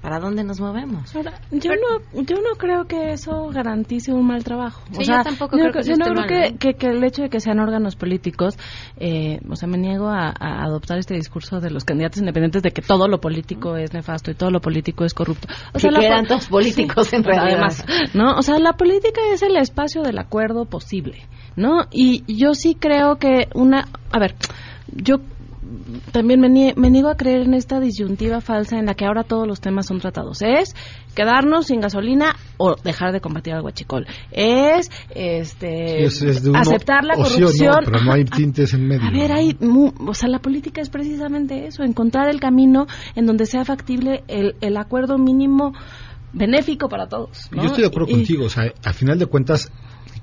¿para dónde nos movemos? yo no yo no creo que eso garantice un mal trabajo. o sea, yo tampoco creo que yo no creo que, que, el hecho de que sean órganos políticos, eh, o sea, me niego a, adoptar este discurso de los candidatos independientes de que todo lo político es nefasto y todo lo político es corrupto. O sea, que eran todos políticos en realidad. Además, ¿no? O sea, la política es el espacio del acuerdo posible, ¿no? Y yo sí creo que una, a ver, yo también me, niego a creer en esta disyuntiva falsa en la que ahora todos los temas son tratados. Es quedarnos sin gasolina o dejar de combatir al guachicol. Es este aceptar la corrupción. pero no hay tintes en medio. A ver, hay, o sea, la política es precisamente eso, encontrar el camino en donde sea factible el, el acuerdo mínimo benéfico para todos. Yo estoy de acuerdo contigo, o sea, a final de cuentas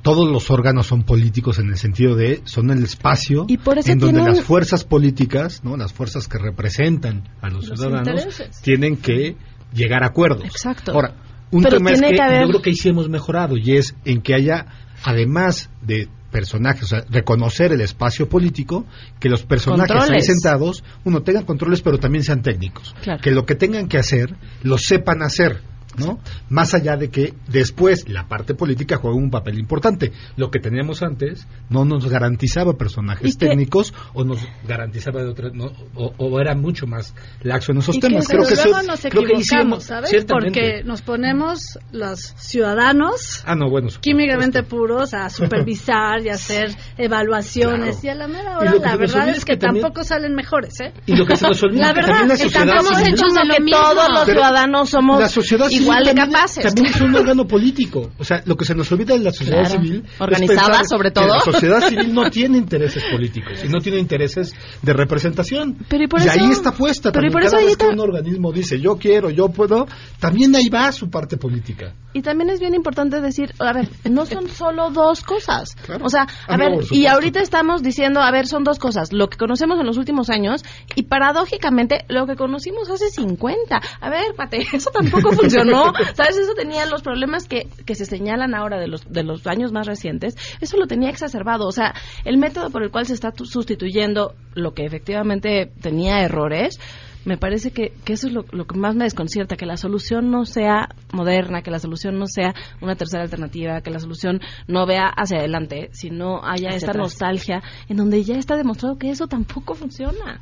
todos los órganos son políticos en el sentido de son el espacio en donde las fuerzas políticas, no, las fuerzas que representan a los, ciudadanos tienen que llegar a acuerdos. Exacto. Ahora, un tema es que, yo creo que ahí sí hemos mejorado y es en que haya además de personajes, o sea, reconocer el espacio político, que los personajes ahí sentados, uno tengan controles pero también sean técnicos, que lo que tengan que hacer lo sepan hacer ¿no? Más allá de que después la parte política juega un papel importante. Lo que teníamos antes no nos garantizaba personajes técnicos o nos garantizaba de otras, o, era mucho más laxo en esos temas. creo que luego nos equivocamos, ¿sabes? Porque nos ponemos los ciudadanos ah, no, bueno, químicamente puros a supervisar y hacer evaluaciones y a la mera hora la verdad es que, tampoco salen mejores, ¿eh? Y lo que se nos olvida la verdad, la estamos hechos de que todos los ciudadanos somos la sociedad igual de capaces. También es un órgano político. O sea, lo que se nos olvida de la sociedad civil. Organizada, sobre todo. la sociedad civil no tiene intereses políticos y no tiene intereses de representación. Pero y, por ahí está puesta. Pero por cada vez que un organismo dice yo quiero, yo puedo, también ahí va su parte política. Y también es bien importante decir, a ver, no son solo dos cosas. O sea, a ah, ver, y ahorita estamos diciendo, a ver, son dos cosas. Lo que conocemos en los últimos años y paradójicamente lo que conocimos hace 50. A ver, Pate, eso tampoco funcionó. ¿Sabes? Eso tenía los problemas que, que se señalan ahora de los, de los años más recientes. Eso lo tenía exacerbado. O sea, el método por el cual se está sustituyendo lo que efectivamente tenía errores, me parece que, que eso es lo, lo, que más me desconcierta, que la solución no sea moderna, que la solución no sea una tercera alternativa, que la solución no vea hacia adelante, sino haya esta nostalgia en donde ya está demostrado que eso tampoco funciona.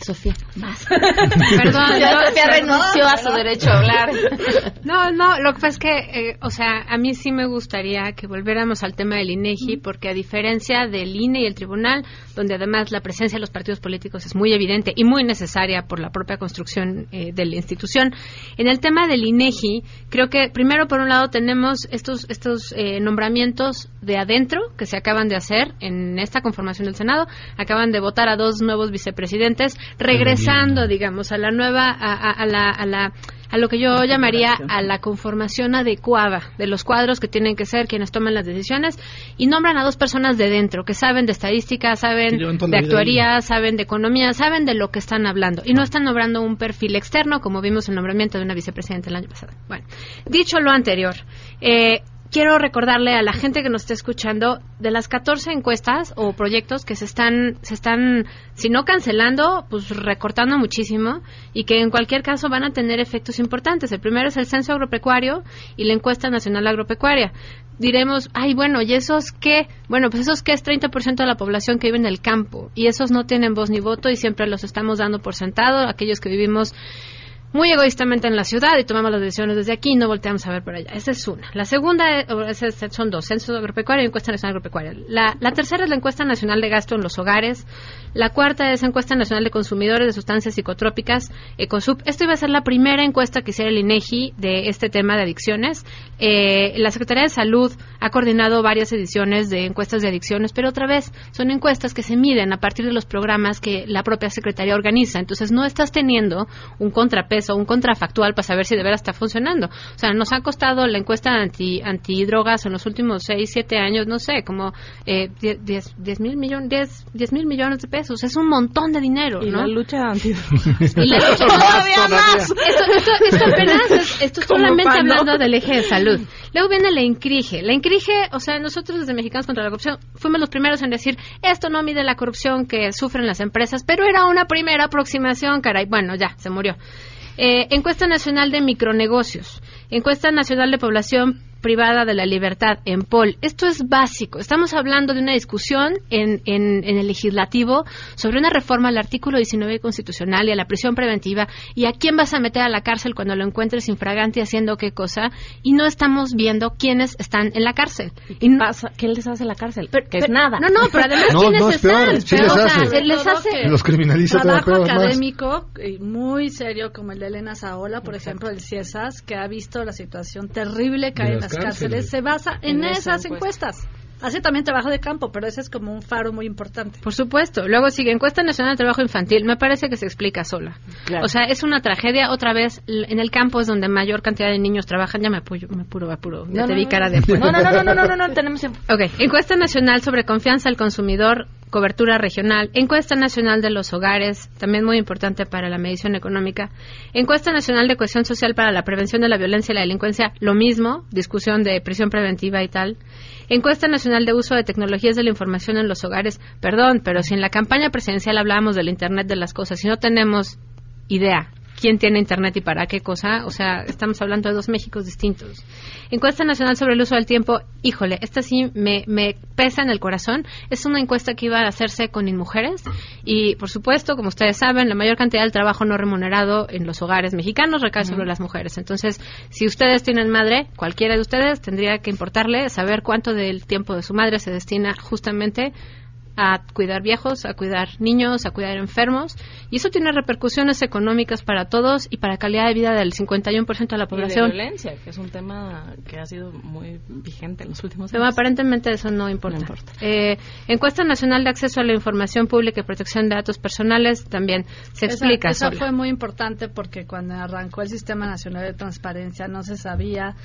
Sofía, más. Perdón, Sofía renunció a su derecho a hablar. No, no, lo que pasa es que, eh, o sea, a mí sí me gustaría que volviéramos al tema del INEGI, porque a diferencia del INE y el tribunal, donde además la presencia de los partidos políticos es muy evidente y muy necesaria por la propia construcción eh, de la institución, en el tema del INEGI, creo que primero, por un lado, tenemos estos, estos eh, nombramientos de adentro que se acaban de hacer en esta conformación del Senado. Acaban de votar a dos nuevos vicepresidentes regresando, digamos, a la nueva, a, la, a la a lo que yo llamaría a la conformación adecuada de los cuadros que tienen que ser quienes toman las decisiones y nombran a dos personas de dentro que saben de estadística, saben de actuaría, saben de economía, saben de lo que están hablando y no están nombrando un perfil externo como vimos el nombramiento de una vicepresidenta el año pasado. Bueno, dicho lo anterior, eh, quiero recordarle a la gente que nos está escuchando de las 14 encuestas o proyectos que se están, se están, si no cancelando, pues recortando muchísimo y que en cualquier caso van a tener efectos importantes. El primero es el censo agropecuario y la encuesta nacional agropecuaria. Diremos, ay, bueno, ¿y esos qué? Bueno, pues esos qué es 30% de la población que vive en el campo y esos no tienen voz ni voto y siempre los estamos dando por sentado, aquellos que vivimos muy egoístamente en la ciudad y tomamos las decisiones desde aquí y no volteamos a ver por allá. Esa es una. La segunda son dos, censo agropecuario y encuesta nacional agropecuaria. La, la, tercera es la encuesta nacional de gasto en los hogares. La cuarta es encuesta nacional de consumidores de sustancias psicotrópicas, ECOSUP. Esto iba a ser la primera encuesta que hiciera el INEGI de este tema de adicciones. Eh, la Secretaría de Salud ha coordinado varias ediciones de encuestas de adicciones, pero otra vez son encuestas que se miden a partir de los programas que la propia Secretaría organiza. Entonces no estás teniendo un contrapeso o un contrafactual para saber si de veras está funcionando. O sea, nos ha costado la encuesta anti antidrogas en los últimos 6, 7 años, no sé, como eh, 10, mil millones, 10, mil millones de pesos. Es un montón de dinero, y ¿no? la lucha antidrogas. Y la lucha todavía más. Esto, esto, apenas es, esto solamente hablando del eje de salud. Luego viene la INCRIGE. La INCRIGE, o sea, nosotros desde Mexicanos contra la Corrupción fuimos los primeros en decir, esto no mide la corrupción que sufren las empresas, pero era una primera aproximación, caray. Bueno, ya, se murió. Eh, encuesta Nacional de Micronegocios, Encuesta Nacional de Población privada de la libertad en POL. Esto es básico. Estamos hablando de una discusión en, en, el legislativo sobre una reforma al artículo 19 constitucional y a la prisión preventiva y a quién vas a meter a la cárcel cuando lo encuentres infragante haciendo qué cosa y no estamos viendo quiénes están en la cárcel. ¿Y pasa? ¿Qué les hace la cárcel? que es nada. No, no, pero además quiénes están. les hace. Los criminaliza Trabajo académico muy serio como el de Elena Saola, por ejemplo, el CIESAS, que ha visto la situación terrible que hay en la cárceles, se basa en, esas encuestas. Hace también trabajo de campo, pero ese es como un faro muy importante. Por supuesto. Luego sigue encuesta nacional de trabajo infantil. Me parece que se explica sola. O sea, es una tragedia. Otra vez, en el campo es donde mayor cantidad de niños trabajan. Ya me apuro, me apuro, apuro. Ya te vi cara de... No, no, no, no, no, no, no, tenemos... Ok. Encuesta nacional sobre confianza al consumidor, cobertura regional. Encuesta nacional de los hogares, también muy importante para la medición económica. Encuesta nacional de cohesión social para la prevención de la violencia y la delincuencia. Lo mismo, discusión de prisión preventiva y tal. Encuesta Nacional de Uso de Tecnologías de la Información en los Hogares. Perdón, pero si en la campaña presidencial hablábamos del Internet de las Cosas y no tenemos idea quién tiene internet y para qué cosa. O sea, estamos hablando de dos Méxicos distintos. Encuesta Nacional sobre el Uso del Tiempo, híjole, esta sí me, me pesa en el corazón. Es una encuesta que iba a hacerse con mujeres y, por supuesto, como ustedes saben, la mayor cantidad del trabajo no remunerado en los hogares mexicanos recae sobre las mujeres. Entonces, si ustedes tienen madre, cualquiera de ustedes tendría que importarle saber cuánto del tiempo de su madre se destina justamente a cuidar viejos, a cuidar niños, a cuidar enfermos. Y eso tiene repercusiones económicas para todos y para calidad de vida del 51% de la población. Y de violencia, que es un tema que ha sido muy vigente en los últimos años. aparentemente eso no importa. Eh, encuesta Nacional de Acceso a la Información Pública y Protección de Datos Personales también se explica. Eso fue muy importante porque cuando arrancó el Sistema Nacional de Transparencia no se sabía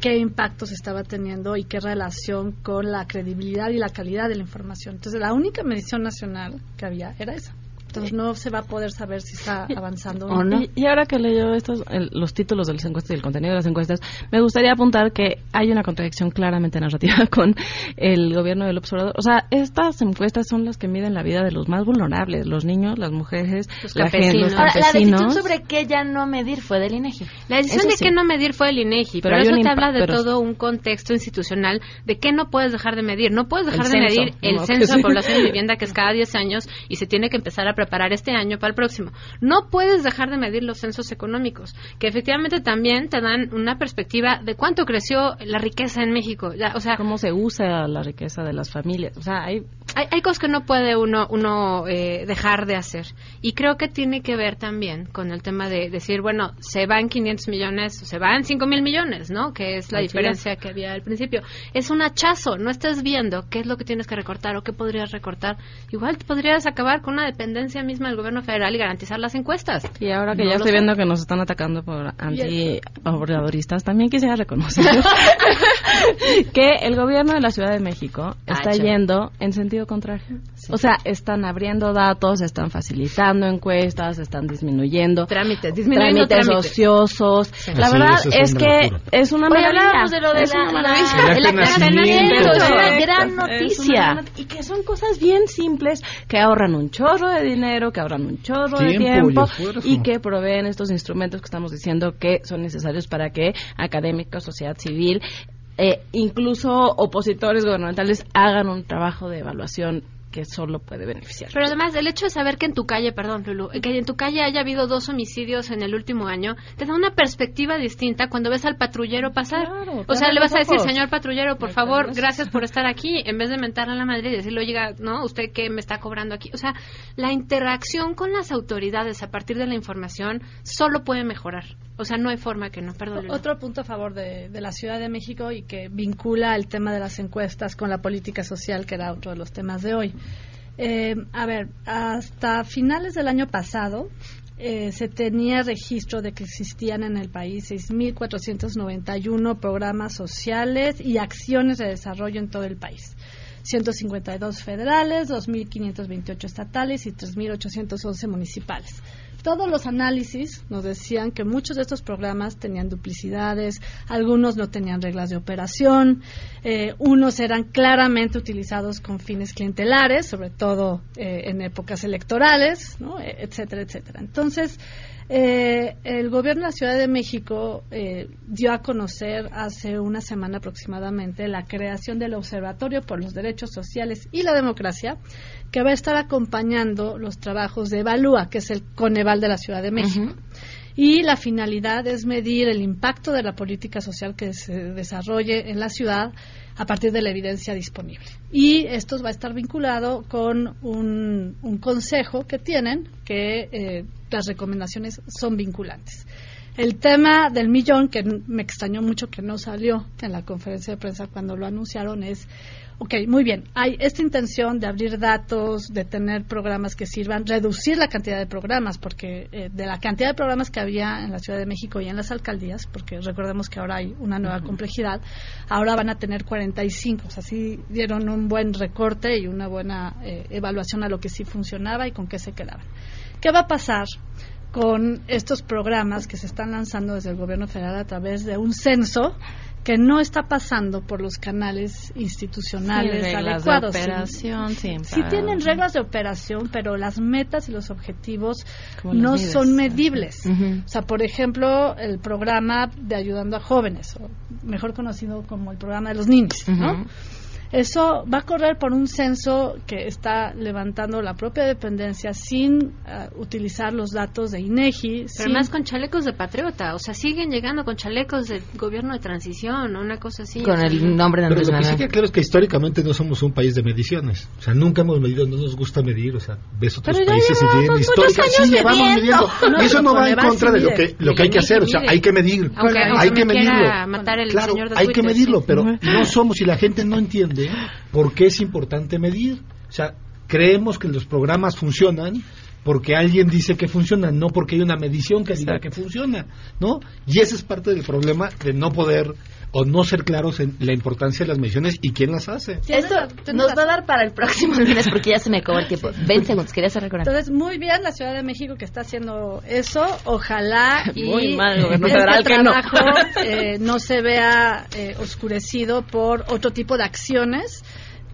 qué impactos estaba teniendo y qué relación con la credibilidad y la calidad de la información. Entonces, la única medición nacional que había era esa. Entonces no se va a poder saber si está avanzando o no. Y, ahora que leyó estos, los títulos de las encuestas y el contenido de las encuestas, me gustaría apuntar que hay una contradicción claramente narrativa con el gobierno del observador. O sea, estas encuestas son las que miden la vida de los más vulnerables, los niños, las mujeres, los la campesinos. la decisión sobre qué ya no medir fue del INEGI. La decisión de qué no medir fue del INEGI, pero, eso te habla de todo un contexto institucional de qué no puedes dejar de medir. No puedes dejar de medir el censo de población de vivienda que es cada 10 años y se tiene que empezar a preparar este año para el próximo. No puedes dejar de medir los censos económicos, que efectivamente también te dan una perspectiva de cuánto creció la riqueza en México. o sea, cómo se usa la riqueza de las familias. O sea, hay hay, cosas que no puede uno, uno eh, dejar de hacer. Y creo que tiene que ver también con el tema de decir, bueno, se van 500 millones, se van 5 mil millones, ¿no? Que es la diferencia que había al principio. Es un hachazo, no estás viendo qué es lo que tienes que recortar o qué podrías recortar. Igual podrías acabar con una dependencia misma del gobierno federal y garantizar las encuestas. Y ahora que ya estoy viendo que nos están atacando por anti-obradoristas, también quisiera reconocer que el gobierno de la Ciudad de México está yendo en sentido contrario. O sea, están abriendo datos, están facilitando encuestas, están disminuyendo trámites, disminuyendo trámites, ociosos. La verdad es, que es una maravilla. de lo de es la, maravilla. El aclaramiento es una gran noticia. y que son cosas bien simples que ahorran un chorro de dinero, que ahorran un chorro de tiempo y, que proveen estos instrumentos que estamos diciendo que son necesarios para que académicos, sociedad civil, eh, incluso opositores gubernamentales hagan un trabajo de evaluación que solo puede beneficiar. Pero además, el hecho de saber que en tu calle, perdón, Lulu, que en tu calle haya habido dos homicidios en el último año, te da una perspectiva distinta cuando ves al patrullero pasar. o sea, le vas a decir, señor patrullero, por favor, gracias por estar aquí, en vez de mentarle a la madre y decirle, oiga, ¿no? ¿Usted qué me está cobrando aquí? O sea, la interacción con las autoridades a partir de la información solo puede mejorar. O sea, no hay forma que no, perdón. Otro punto a favor de, de la Ciudad de México y que vincula el tema de las encuestas con la política social, que era otro de los temas de hoy. Eh, a ver, hasta finales del año pasado eh, se tenía registro de que existían en el país 6.491 programas sociales y acciones de desarrollo en todo el país. 152 federales, 2.528 estatales y 3.811 municipales todos los análisis nos decían que muchos de estos programas tenían duplicidades, algunos no tenían reglas de operación, eh, unos eran claramente utilizados con fines clientelares, sobre todo eh, en épocas electorales, ¿no? E, etcétera, etcétera. Entonces, eh, el gobierno de la Ciudad de México eh, dio a conocer hace una semana aproximadamente la creación del Observatorio por los Derechos Sociales y la Democracia, que va a estar acompañando los trabajos de Evalúa, que es el Coneval de la Ciudad de México. Y la finalidad es medir el impacto de la política social que se desarrolle en la ciudad a partir de la evidencia disponible. Y esto va a estar vinculado con un, consejo que tienen que eh, las recomendaciones son vinculantes. El tema del millón, que me extrañó mucho que no salió en la conferencia de prensa cuando lo anunciaron, es Ok, muy bien. Hay esta intención de abrir datos, de tener programas que sirvan, reducir la cantidad de programas, porque eh, de la cantidad de programas que había en la Ciudad de México y en las alcaldías, porque recordemos que ahora hay una nueva complejidad, ahora van a tener 45. O sea, sí dieron un buen recorte y una buena eh, evaluación a lo que sí funcionaba y con qué se quedaban. ¿Qué va a pasar con estos programas que se están lanzando desde el gobierno federal a través de un censo que no está pasando por los canales institucionales adecuados. De operación, sí, tienen reglas de operación, pero las metas y los objetivos no son medibles. O sea, por ejemplo, el programa de ayudando a jóvenes, o mejor conocido como el programa de los niños, ¿no? Eso va a correr por un censo que está levantando la propia dependencia sin eh, utilizar los datos de INEGI. Pero más con chalecos de patriota, o sea, siguen llegando con chalecos de gobierno de transición, o una cosa así. Con el nombre de Pero lo que sí que claro es que históricamente no somos un país de mediciones. O sea, nunca hemos medido, no nos gusta medir, o sea, ves otros países y tienen histórica, sí llevamos midiendo. eso no va en contra de lo que lo que hay que hacer, o sea, hay que medir. hay que medirlo. Matar el claro, hay que medirlo, pero no somos y la gente no entiende por qué es importante medir. O sea, creemos que los programas funcionan porque alguien dice que funcionan, no porque hay una medición que diga que funciona, ¿no? Y ese es parte del problema de no poder o no ser claros en la importancia de las mediciones y quién las hace. Esto nos va a dar para el próximo lunes porque ya se me acabó el tiempo. 20 segundos, quería hacer recordar. Entonces, muy bien la Ciudad de México que está haciendo eso. Ojalá y mal, este trabajo no. Eh, no se vea eh, oscurecido por otro tipo de acciones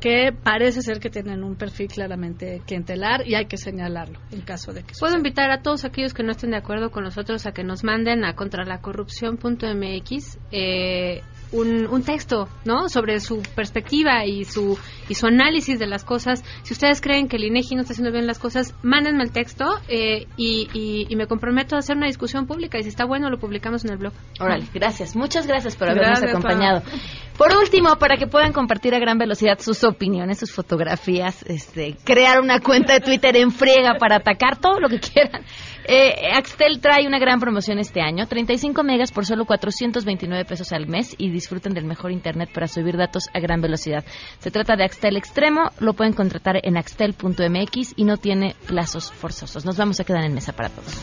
que parece ser que tienen un perfil claramente clientelar y hay que señalarlo en caso de que Puedo invitar a todos aquellos que no estén de acuerdo con nosotros a que nos manden a contralacorrupción.mx eh, un, un, texto, ¿no? Sobre su perspectiva y su y su análisis de las cosas. Si ustedes creen que el INEGI no está haciendo bien las cosas, mándenme el texto eh, y, y, me comprometo a hacer una discusión pública y si está bueno lo publicamos en el blog. Órale, gracias. Muchas gracias por habernos acompañado. Por último, para que puedan compartir a gran velocidad sus opiniones, sus fotografías, este, crear una cuenta de Twitter en friega para atacar todo lo que quieran. Eh, Axtel trae una gran promoción este año, 35 megas por solo 429 pesos al mes y disfruten del mejor internet para subir datos a gran velocidad. Se trata de Axtel Extremo, lo pueden contratar en axtel.mx y no tiene plazos forzosos. Nos vamos a quedar en mesa para todos.